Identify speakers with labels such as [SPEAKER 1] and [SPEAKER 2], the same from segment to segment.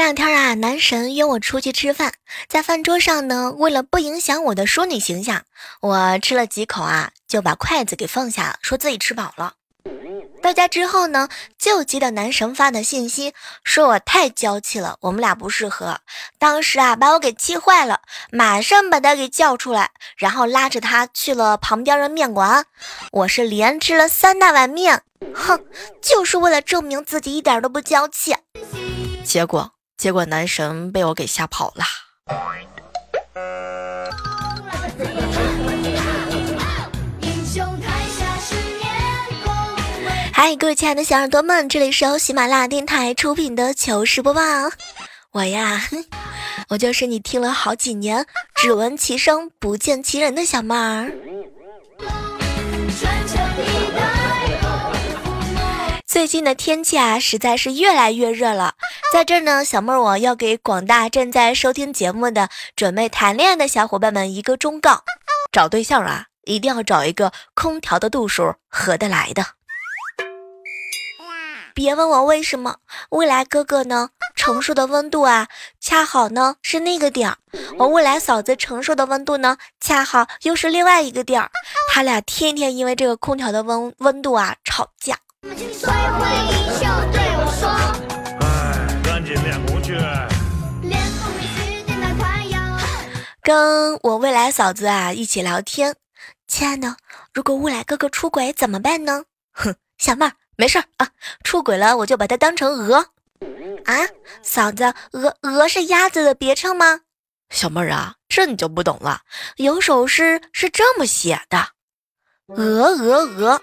[SPEAKER 1] 前两天啊，男神约我出去吃饭，在饭桌上呢，为了不影响我的淑女形象，我吃了几口啊，就把筷子给放下了，说自己吃饱了。到家之后呢，就接到男神发的信息，说我太娇气了，我们俩不适合。当时啊，把我给气坏了，马上把他给叫出来，然后拉着他去了旁边的面馆。我是连吃了三大碗面，哼，就是为了证明自己一点都不娇气。结果，结果男神被我给吓跑了。嗨，各位亲爱的小耳朵们，这里是由喜马拉雅电台出品的糗事播报。我呀，我就是你听了好几年，只闻其声不见其人的小妹儿。最近的天气啊，实在是越来越热了。在这儿呢，小妹儿我要给广大正在收听节目的、准备谈恋爱的小伙伴们一个忠告：找对象啊，一定要找一个空调的度数合得来的。别问我为什么，未来哥哥呢承受的温度啊，恰好呢是那个点儿；我未来嫂子承受的温度呢，恰好又是另外一个点儿。他俩天天因为这个空调的温温度啊吵架。
[SPEAKER 2] 所以会一笑对我说，
[SPEAKER 3] 哎，赶紧练功去。
[SPEAKER 2] 连同你许电台快要。
[SPEAKER 1] 跟我未来嫂子啊一起聊天，亲爱的，如果未来哥哥出轨怎么办呢？哼，小妹儿没事儿啊，出轨了我就把他当成鹅。啊，嫂子，鹅鹅是鸭子的别称吗？小妹儿啊，这你就不懂了，有首诗是这么写的：鹅鹅鹅，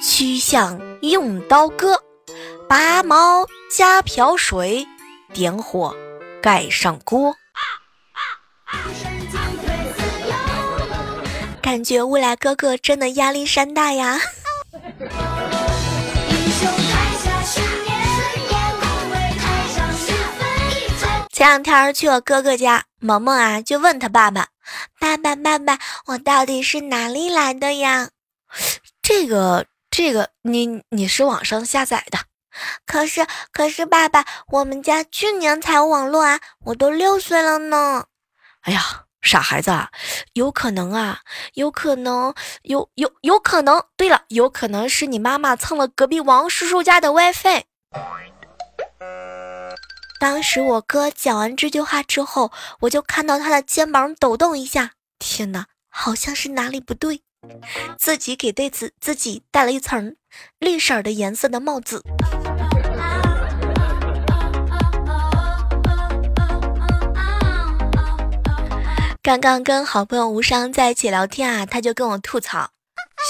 [SPEAKER 1] 曲项用刀割，拔毛加瓢水，点火盖上锅。感觉未来哥哥真的压力山大呀！前两天去我哥哥家，萌萌啊就问他爸爸：“爸爸爸爸，我到底是哪里来的呀？”这个这个，你你是网上下载的？可是可是爸爸，我们家去年才有网络啊，我都六岁了呢。哎呀，傻孩子啊，有可能啊，有可能，有有有可能。对了，有可能是你妈妈蹭了隔壁王叔叔家的 WiFi。当时我哥讲完这句话之后，我就看到他的肩膀抖动一下，天哪，好像是哪里不对，自己给对自自己戴了一层绿色的颜色的帽子。刚刚跟好朋友无伤在一起聊天啊，他就跟我吐槽：“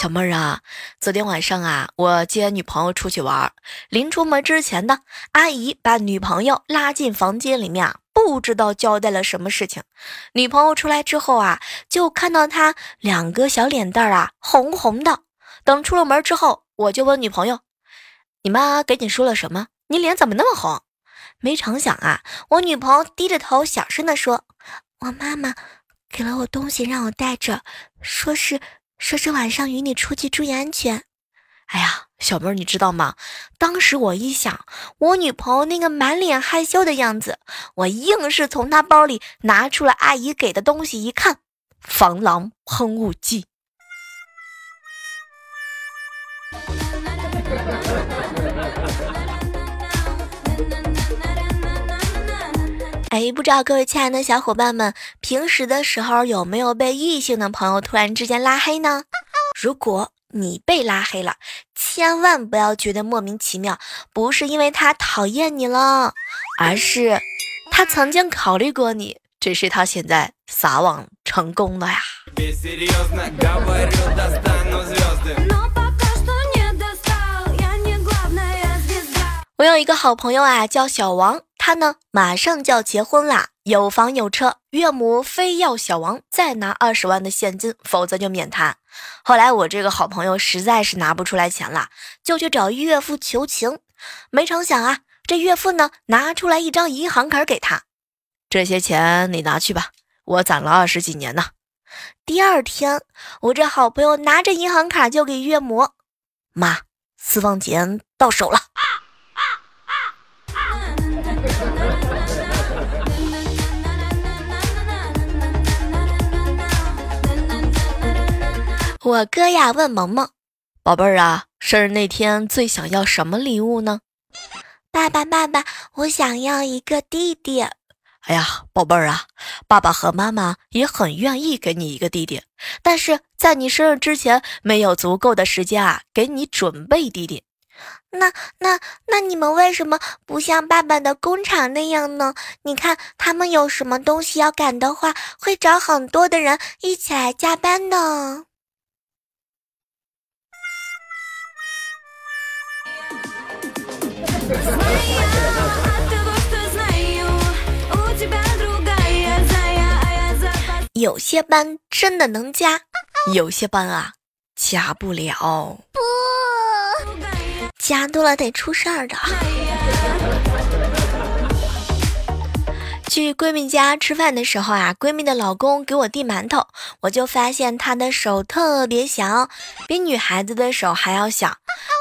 [SPEAKER 1] 小妹儿啊，昨天晚上啊，我接女朋友出去玩，临出门之前呢，阿姨把女朋友拉进房间里面，不知道交代了什么事情。女朋友出来之后啊，就看到她两个小脸蛋啊红红的。等出了门之后，我就问女朋友：你妈给你说了什么？你脸怎么那么红？没成想啊，我女朋友低着头小声的说：我妈妈。”给了我东西让我带着，说是说是晚上与你出去注意安全。哎呀，小妹儿，你知道吗？当时我一想，我女朋友那个满脸害羞的样子，我硬是从她包里拿出了阿姨给的东西，一看，防狼喷雾剂。哎，不知道各位亲爱的小伙伴们，平时的时候有没有被异性的朋友突然之间拉黑呢？如果你被拉黑了，千万不要觉得莫名其妙，不是因为他讨厌你了，而是他曾经考虑过你，只是他现在撒网成功了呀。我有一个好朋友啊，叫小王。他呢马上就要结婚啦，有房有车，岳母非要小王再拿二十万的现金，否则就免谈。后来我这个好朋友实在是拿不出来钱了，就去找岳父求情。没成想啊，这岳父呢拿出来一张银行卡给他，这些钱你拿去吧，我攒了二十几年呢。第二天，我这好朋友拿着银行卡就给岳母妈私房钱到手了。我哥呀问萌萌：“宝贝儿啊，生日那天最想要什么礼物呢？”
[SPEAKER 2] 爸爸，爸爸，我想要一个弟弟。
[SPEAKER 1] 哎呀，宝贝儿啊，爸爸和妈妈也很愿意给你一个弟弟，但是在你生日之前没有足够的时间啊，给你准备弟弟。
[SPEAKER 2] 那那那你们为什么不像爸爸的工厂那样呢？你看他们有什么东西要赶的话，会找很多的人一起来加班的。
[SPEAKER 1] 有些班真的能加，有些班啊加不了。
[SPEAKER 2] 不，加多了得出事儿的。去闺蜜家吃饭的时候啊，闺蜜的老公给我递馒头，我就发现他的手特别小，比女孩子的手还要小。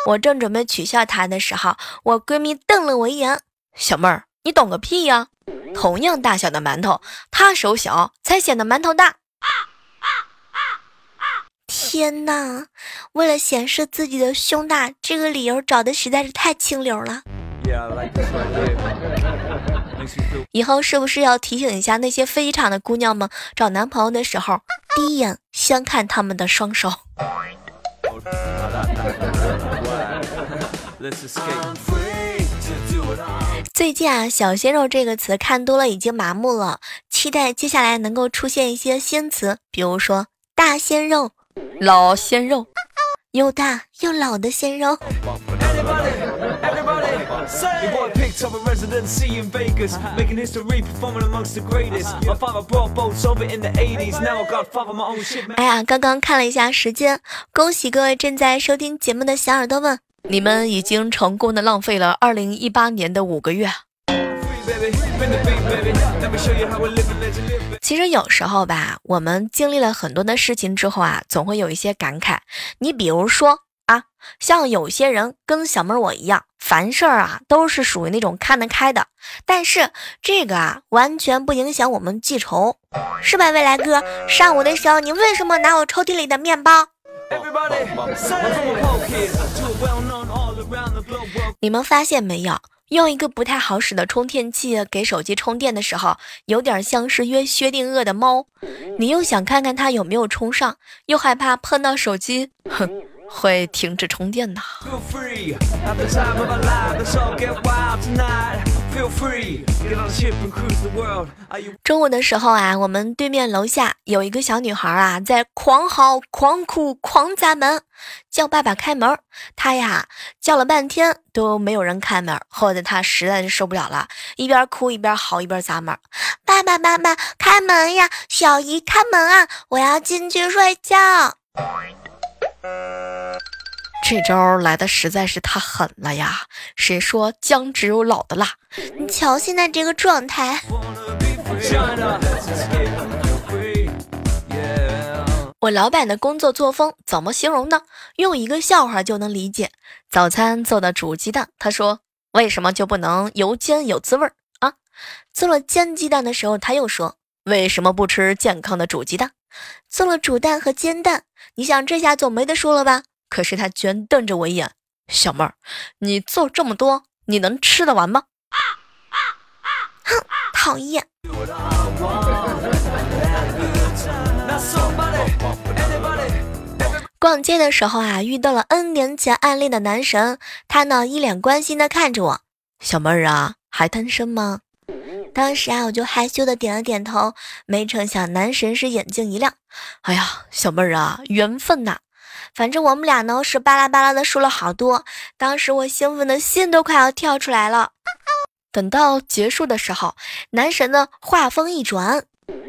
[SPEAKER 2] 我正准备取笑他的时候，我闺蜜瞪了我一眼：“
[SPEAKER 1] 小妹儿，你懂个屁呀！同样大小的馒头，他手小才显得馒头大。”
[SPEAKER 2] 天哪！为了显示自己的胸大，这个理由找的实在是太清流了。
[SPEAKER 1] 以后是不是要提醒一下那些飞场的姑娘们，找男朋友的时候，第一眼先看他们的双手？最近啊，“小鲜肉”这个词看多了已经麻木了，期待接下来能够出现一些新词，比如说“大鲜肉”“老鲜肉”，
[SPEAKER 2] 又大又老的鲜肉。哎呀，刚刚看了一下时间，恭喜各位正在收听节目的小耳朵们，
[SPEAKER 1] 你们已经成功的浪费了二零一八年的五个月。其实有时候吧，我们经历了很多的事情之后啊，总会有一些感慨。你比如说。啊，像有些人跟小妹我一样，凡事啊都是属于那种看得开的。但是这个啊，完全不影响我们记仇，是吧，未来哥？上午的时候你为什么拿我抽屉里的面包？你们发现没有？用一个不太好使的充电器给手机充电的时候，有点像是约薛定谔的猫。你又想看看它有没有充上，又害怕碰到手机，哼。会停止充电的。中午的时候啊，我们对面楼下有一个小女孩啊，在狂嚎、狂哭、狂砸门，叫爸爸开门。她呀叫了半天都没有人开门，后来她实在是受不了了，一边哭一边嚎一边砸门：“
[SPEAKER 2] 爸爸，妈妈，开门呀！小姨，开门啊！我要进去睡觉。”
[SPEAKER 1] 这招来的实在是太狠了呀！谁说姜只有老的辣？
[SPEAKER 2] 你瞧现在这个状态。
[SPEAKER 1] 我老板的工作作风怎么形容呢？用一个笑话就能理解。早餐做的煮鸡蛋，他说：“为什么就不能油煎有滋味儿啊？”做了煎鸡蛋的时候，他又说：“为什么不吃健康的煮鸡蛋？”做了煮蛋和煎蛋，你想这下总没得说了吧？可是他居然瞪着我一眼，小妹儿，你做这么多，你能吃得完吗？
[SPEAKER 2] 哼，讨厌。
[SPEAKER 1] 逛街的时候啊，遇到了 N 年前暗恋的男神，他呢一脸关心的看着我，小妹儿啊，还单身吗？当时啊，我就害羞的点了点头，没成想男神是眼睛一亮，哎呀，小妹儿啊，缘分呐！反正我们俩呢是巴拉巴拉的说了好多，当时我兴奋的心都快要跳出来了。
[SPEAKER 4] 等到结束的时候，男神呢话锋一转：“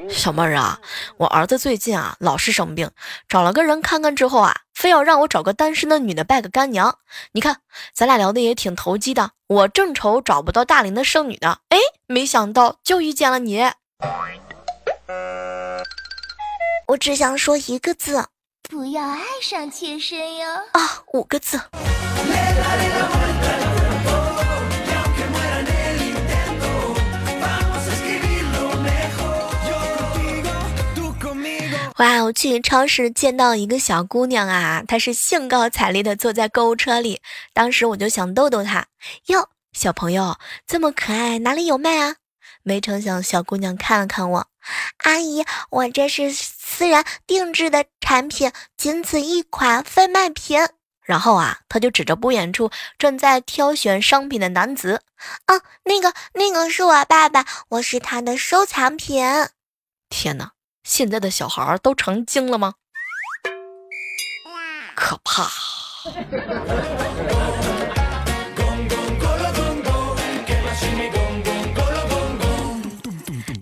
[SPEAKER 4] 小妹儿啊，我儿子最近啊老是生病，找了个人看看之后啊，非要让我找个单身的女的拜个干娘。你看咱俩聊的也挺投机的，我正愁找不到大龄的剩女呢，哎，没想到就遇见了你。
[SPEAKER 1] 我只想说一个字。”
[SPEAKER 5] 不要爱上妾身哟！
[SPEAKER 1] 啊，五个字。哇，我去超市见到一个小姑娘啊，她是兴高采烈的坐在购物车里，当时我就想逗逗她，哟，小朋友这么可爱，哪里有卖啊？没成想，小姑娘看了看我，阿姨，我这是私人定制的产品，仅此一款，非卖品。然后啊，她就指着不远处正在挑选商品的男子，啊，那个那个是我爸爸，我是他的收藏品。天哪，现在的小孩都成精了吗？可怕。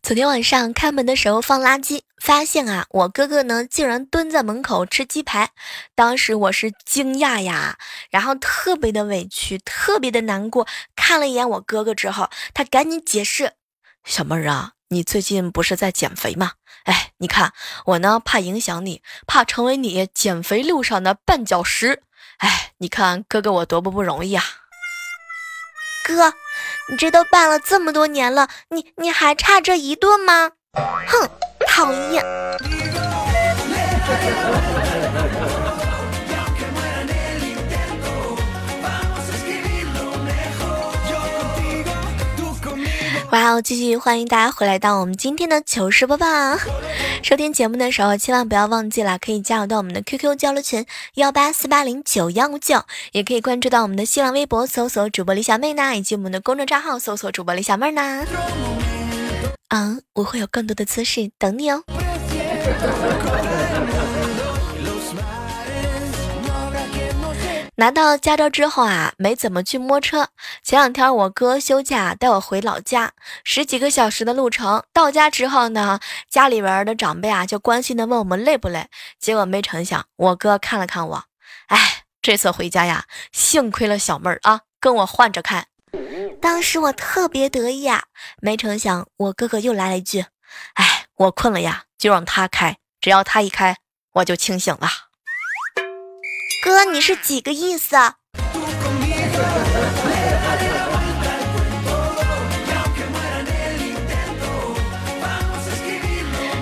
[SPEAKER 1] 昨天晚上开门的时候放垃圾，发现啊，我哥哥呢竟然蹲在门口吃鸡排。当时我是惊讶呀，然后特别的委屈，特别的难过。看了一眼我哥哥之后，他赶紧解释：“小妹儿啊，你最近不是在减肥吗？哎，你看我呢，怕影响你，怕成为你减肥路上的绊脚石。哎，你看哥哥我多么不容易啊！哥。”你这都办了这么多年了，你你还差这一顿吗？哼，讨厌！哇哦，继续欢迎大家回来到我们今天的糗事播报。收听节目的时候，千万不要忘记了，可以加入到我们的 QQ 交流群幺八四八零九幺五九，也可以关注到我们的新浪微博，搜索主播李小妹呢，以及我们的公众账号搜索主播李小妹呢。嗯，我会有更多的姿势等你哦。拿到驾照之后啊，没怎么去摸车。前两天我哥休假带我回老家，十几个小时的路程。到家之后呢，家里边的长辈啊就关心的问我们累不累。结果没成想，我哥看了看我，哎，这次回家呀，幸亏了小妹儿啊，跟我换着开。当时我特别得意啊，没成想我哥哥又来了一句，哎，我困了呀，就让他开，只要他一开，我就清醒了。哥，你是几个意思？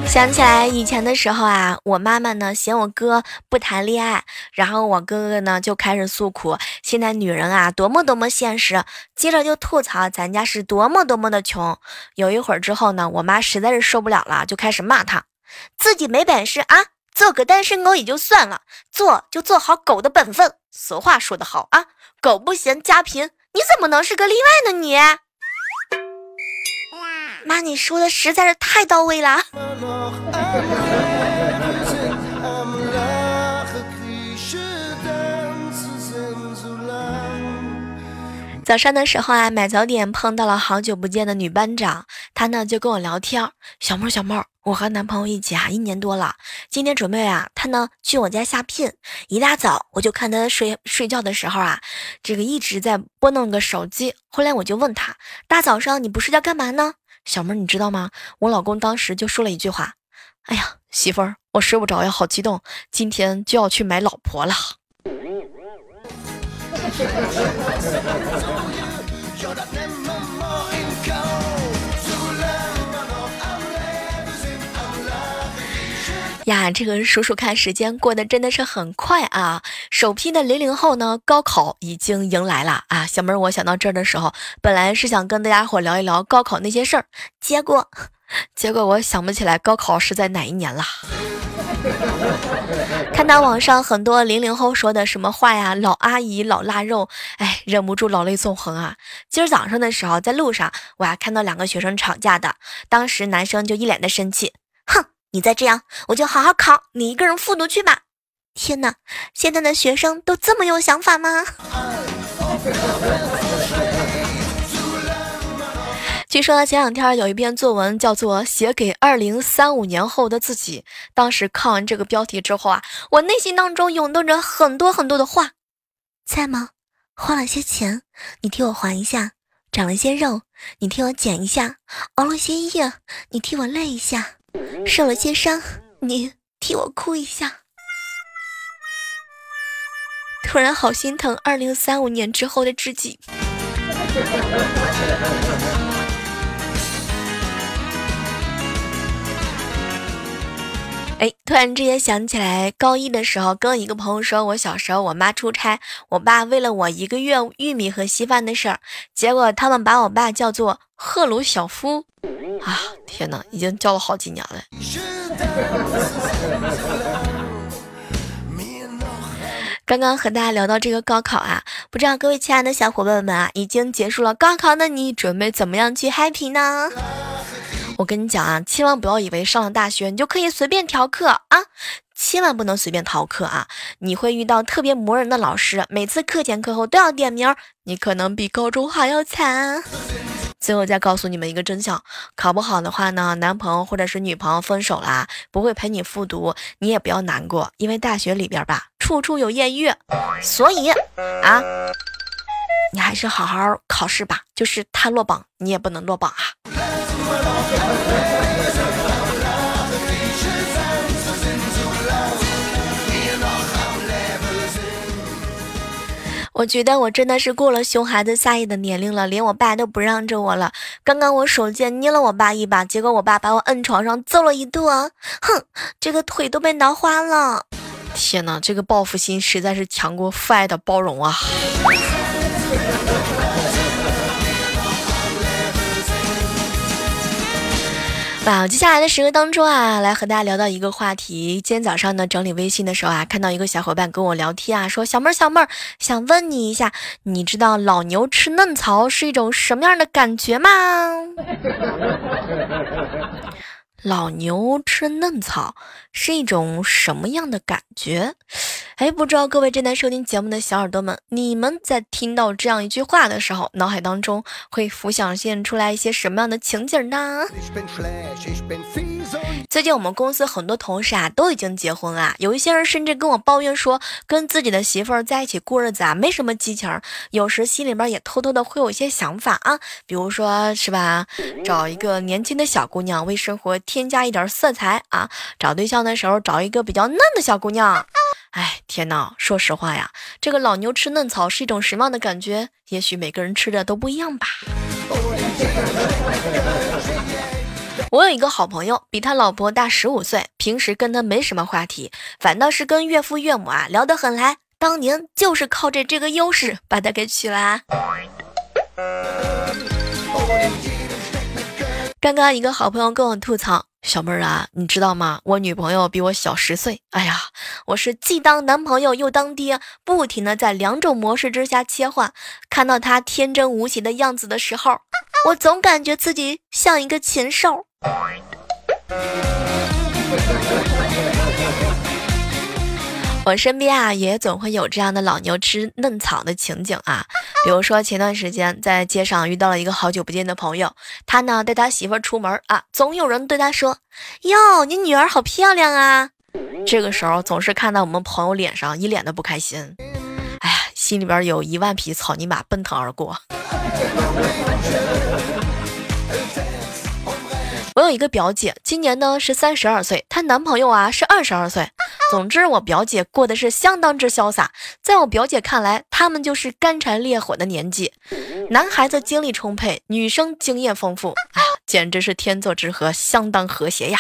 [SPEAKER 1] 想起来以前的时候啊，我妈妈呢嫌我哥不谈恋爱，然后我哥哥呢就开始诉苦，现在女人啊多么多么现实，接着就吐槽咱家是多么多么的穷。有一会儿之后呢，我妈实在是受不了了，就开始骂他，自己没本事啊。做个单身狗也就算了，做就做好狗的本分。俗话说得好啊，狗不嫌家贫，你怎么能是个例外呢？你，妈，你说的实在是太到位了。早上的时候啊，买早点碰到了好久不见的女班长，她呢就跟我聊天。小妹儿，小妹儿，我和男朋友一起啊，一年多了。今天准备啊，他呢去我家下聘。一大早我就看他睡睡觉的时候啊，这个一直在拨弄个手机。后来我就问他，大早上你不睡觉干嘛呢？小妹儿，你知道吗？我老公当时就说了一句话：“哎呀，媳妇儿，我睡不着呀，好激动，今天就要去买老婆了。” 呀，这个数数看时间过得真的是很快啊！首批的零零后呢，高考已经迎来了啊！小妹儿，我想到这儿的时候，本来是想跟大家伙聊一聊高考那些事儿，结果，结果我想不起来高考是在哪一年了。看到网上很多零零后说的什么话呀，老阿姨老腊肉，哎，忍不住老泪纵横啊！今儿早上的时候，在路上我还看到两个学生吵架的，当时男生就一脸的生气，哼，你再这样，我就好好考，你一个人复读去吧！天哪，现在的学生都这么有想法吗？据说前两天有一篇作文叫做《写给二零三五年后的自己》，当时看完这个标题之后啊，我内心当中涌动着很多很多的话。
[SPEAKER 2] 在吗？花了些钱，你替我还一下；长了些肉，你替我减一下；熬了些夜，你替我累一下；受了些伤，你替我哭一下。
[SPEAKER 1] 突然好心疼二零三五年之后的自己。突然之间想起来，高一的时候跟一个朋友说，我小时候我妈出差，我爸为了我一个月玉米和稀饭的事儿，结果他们把我爸叫做赫鲁晓夫。啊，天哪，已经叫了好几年了。刚刚和大家聊到这个高考啊，不知道各位亲爱的小伙伴们啊，已经结束了高考的你，准备怎么样去 happy 呢？我跟你讲啊，千万不要以为上了大学你就可以随便逃课啊，千万不能随便逃课啊！你会遇到特别磨人的老师，每次课前课后都要点名，你可能比高中还要惨。最后再告诉你们一个真相：考不好的话呢，男朋友或者是女朋友分手啦，不会陪你复读，你也不要难过，因为大学里边吧，处处有艳遇，所以啊，你还是好好考试吧，就是他落榜，你也不能落榜啊。我觉得我真的是过了熊孩子撒野的年龄了，连我爸都不让着我了。刚刚我手贱捏了我爸一把，结果我爸把我摁床上揍了一顿，哼，这个腿都被挠花了。天哪，这个报复心实在是强过父爱的包容啊！哇，接下来的时刻当中啊，来和大家聊到一个话题。今天早上呢，整理微信的时候啊，看到一个小伙伴跟我聊天啊，说小妹儿小妹儿，想问你一下，你知道老牛吃嫩草是一种什么样的感觉吗？老牛吃嫩草是一种什么样的感觉？哎，不知道各位正在收听节目的小耳朵们，你们在听到这样一句话的时候，脑海当中会浮想现出来一些什么样的情景呢？最近我们公司很多同事啊都已经结婚了，有一些人甚至跟我抱怨说，跟自己的媳妇儿在一起过日子啊没什么激情，有时心里边也偷偷的会有一些想法啊，比如说是吧，找一个年轻的小姑娘为生活添加一点色彩啊，找对象的时候找一个比较嫩的小姑娘。哎，天哪，说实话呀，这个老牛吃嫩草是一种什么样的感觉？也许每个人吃的都不一样吧。我有一个好朋友，比他老婆大十五岁，平时跟他没什么话题，反倒是跟岳父岳母啊聊得很来。当年就是靠着这个优势把他给娶了。刚刚一个好朋友跟我吐槽：“小妹儿啊，你知道吗？我女朋友比我小十岁。哎呀，我是既当男朋友又当爹，不停的在两种模式之下切换。看到她天真无邪的样子的时候，我总感觉自己像一个禽兽。”我身边啊，也总会有这样的老牛吃嫩草的情景啊。比如说前段时间在街上遇到了一个好久不见的朋友，他呢带他媳妇儿出门啊，总有人对他说：“哟，你女儿好漂亮啊。”这个时候总是看到我们朋友脸上一脸的不开心，哎呀，心里边有一万匹草泥马奔腾而过。我有一个表姐，今年呢是三十二岁，她男朋友啊是二十二岁。总之，我表姐过得是相当之潇洒。在我表姐看来，他们就是干柴烈火的年纪，男孩子精力充沛，女生经验丰富，哎呀，简直是天作之合，相当和谐呀。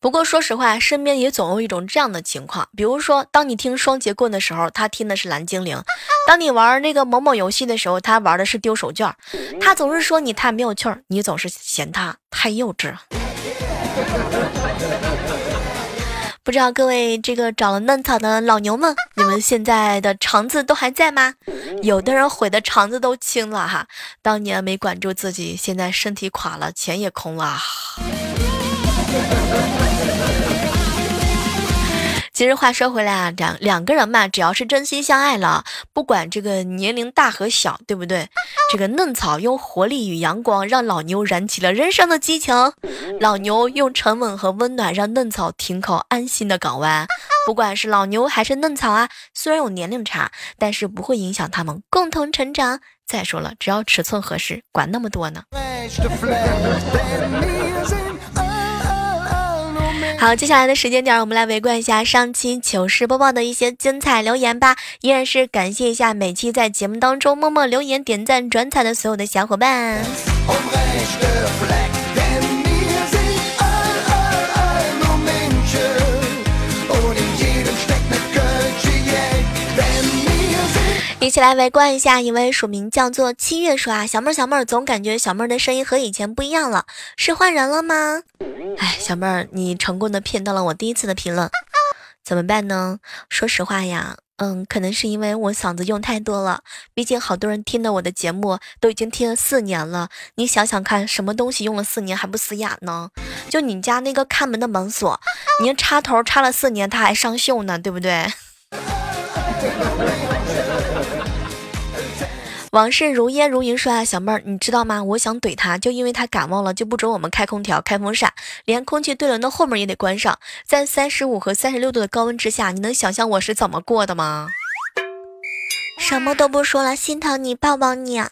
[SPEAKER 1] 不过说实话，身边也总有一种这样的情况，比如说，当你听双截棍的时候，他听的是蓝精灵；当你玩那个某某游戏的时候，他玩的是丢手绢。他总是说你太没有趣儿，你总是嫌他太幼稚。不知道各位这个长了嫩草的老牛们，你们现在的肠子都还在吗？有的人悔的肠子都青了哈，当年没管住自己，现在身体垮了，钱也空了。其实话说回来啊，两两个人嘛，只要是真心相爱了，不管这个年龄大和小，对不对？这个嫩草用活力与阳光让老牛燃起了人生的激情，老牛用沉稳和温暖让嫩草停靠安心的港湾。不管是老牛还是嫩草啊，虽然有年龄差，但是不会影响他们共同成长。再说了，只要尺寸合适，管那么多呢。好，接下来的时间点，我们来围观一下上期糗事播报的一些精彩留言吧。依然是感谢一下每期在节目当中默默留言、点赞、转采的所有的小伙伴。一起来围观一下，一位署名叫做七月说啊，小妹儿小妹儿，总感觉小妹儿的声音和以前不一样了，是换人了吗？哎，小妹儿，你成功的骗到了我第一次的评论，怎么办呢？说实话呀，嗯，可能是因为我嗓子用太多了，毕竟好多人听的我的节目都已经听了四年了，你想想看，什么东西用了四年还不嘶哑呢？就你家那个看门的门锁，你插头插了四年，它还上锈呢，对不对？往事如烟如云说啊，小妹儿，你知道吗？我想怼他，就因为他感冒了，就不准我们开空调、开风扇，连空气对流的后门也得关上。在三十五和三十六度的高温之下，你能想象我是怎么过的吗？
[SPEAKER 6] 什么都不说了，心疼你，抱抱你。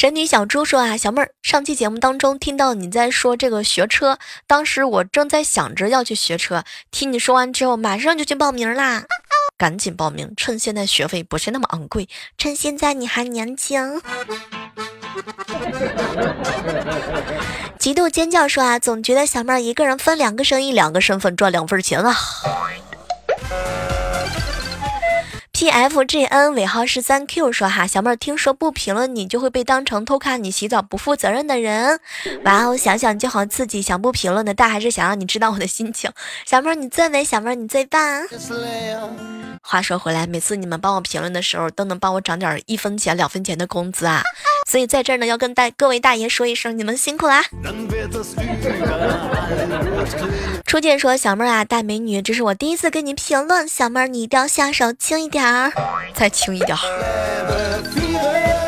[SPEAKER 1] 神女小猪说啊，小妹儿，上期节目当中听到你在说这个学车，当时我正在想着要去学车，听你说完之后，马上就去报名啦。赶紧报名，趁现在学费不是那么昂贵，
[SPEAKER 6] 趁现在你还年轻。
[SPEAKER 1] 极度尖叫说啊，总觉得小妹儿一个人分两个生意，两个身份赚两份钱啊。T F G N 尾号是三 Q 说哈，小妹儿听说不评论你就会被当成偷看你洗澡不负责任的人。哇哦，想想就好刺激，想不评论的，但还是想让你知道我的心情。小妹儿你最美，小妹儿你最棒。话说回来，每次你们帮我评论的时候，都能帮我涨点一分钱、两分钱的工资啊！所以在这儿呢，要跟大各位大爷说一声，你们辛苦啦！初见说小妹儿啊，大美女，这是我第一次给你评论，小妹儿你一定要下手轻一点儿，再轻一点儿。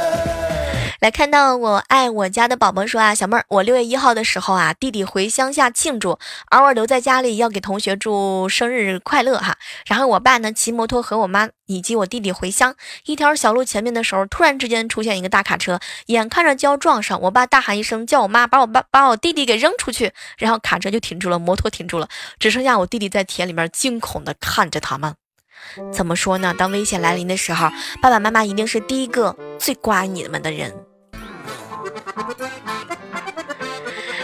[SPEAKER 1] 来看到我爱我家的宝宝说啊，小妹儿，我六月一号的时候啊，弟弟回乡下庆祝，而我留在家里要给同学祝生日快乐哈。然后我爸呢骑摩托和我妈以及我弟弟回乡，一条小路前面的时候，突然之间出现一个大卡车，眼看着就要撞上，我爸大喊一声叫我妈把我爸把我弟弟给扔出去，然后卡车就停住了，摩托停住了，只剩下我弟弟在田里面惊恐的看着他们。怎么说呢？当危险来临的时候，爸爸妈妈一定是第一个最关爱你们的人。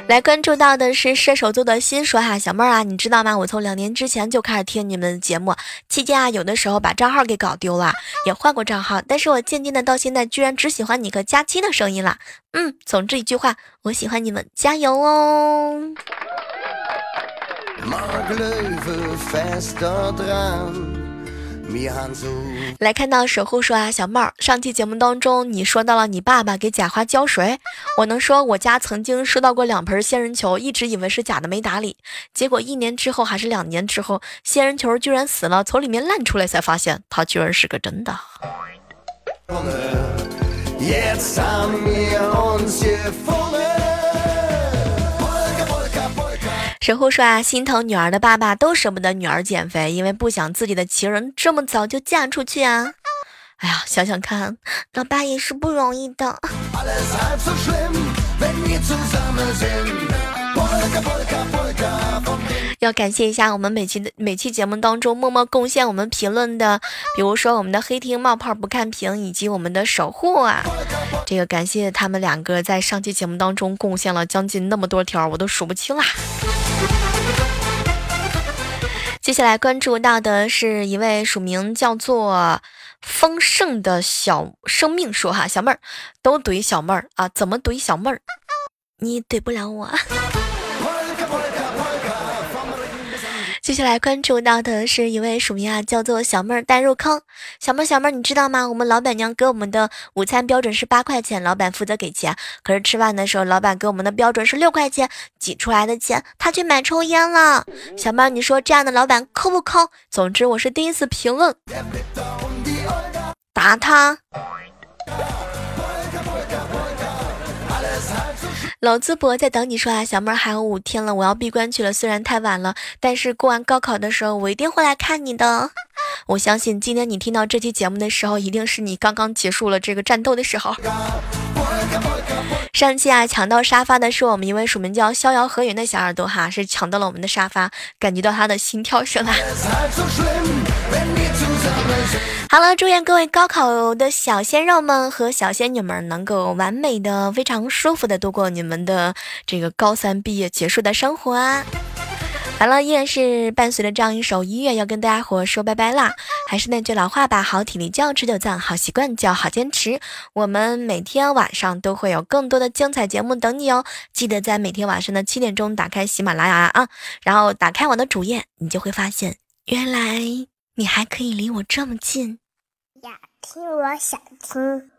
[SPEAKER 1] 来关注到的是射手座的心说哈，小妹儿啊，你知道吗？我从两年之前就开始听你们的节目，期间啊，有的时候把账号给搞丢了，也换过账号，但是我渐渐的到现在，居然只喜欢你和佳期的声音了。嗯，总之一句话，我喜欢你们，加油哦！来看到守护说啊，小妹儿，上期节目当中你说到了你爸爸给假花浇水，我能说我家曾经收到过两盆仙人球，一直以为是假的没打理，结果一年之后还是两年之后，仙人球居然死了，从里面烂出来才发现它居然是个真的。神户说啊，心疼女儿的爸爸都舍不得女儿减肥，因为不想自己的情人这么早就嫁出去啊！哎呀，想想看，老爸也是不容易的。要感谢一下我们每期的每期节目当中默默贡献我们评论的，比如说我们的黑听冒泡不看屏，以及我们的守护啊，这个感谢他们两个在上期节目当中贡献了将近那么多条，我都数不清啦。接下来关注到的是一位署名叫做丰盛的小生命说哈，小妹儿都怼小妹儿啊，怎么怼小妹儿？你怼不了我。接下来关注到的是一位署名啊，叫做小妹儿带入坑。小妹儿，小妹儿，你知道吗？我们老板娘给我们的午餐标准是八块钱，老板负责给钱。可是吃饭的时候，老板给我们的标准是六块钱，挤出来的钱他去买抽烟了。小妹儿，你说这样的老板抠不抠？总之，我是第一次评论，打他。老淄博在等你说啊，小妹儿还有五天了，我要闭关去了。虽然太晚了，但是过完高考的时候，我一定会来看你的。我相信今天你听到这期节目的时候，一定是你刚刚结束了这个战斗的时候。上期啊，抢到沙发的是我们一位署名叫逍遥河云的小耳朵哈，是抢到了我们的沙发，感觉到他的心跳声啊。好了，祝愿各位高考的小鲜肉们和小仙女们能够完美的、非常舒服的度过你们的这个高三毕业结束的生活啊！好了，依然是伴随着这样一首音乐，要跟大家伙说拜拜啦。还是那句老话吧，好体力就要持久战，好习惯就要好坚持。我们每天晚上都会有更多的精彩节目等你哦，记得在每天晚上的七点钟打开喜马拉雅啊，然后打开我的主页，你就会发现，原来你还可以离我这么近。
[SPEAKER 7] 呀，听我想听。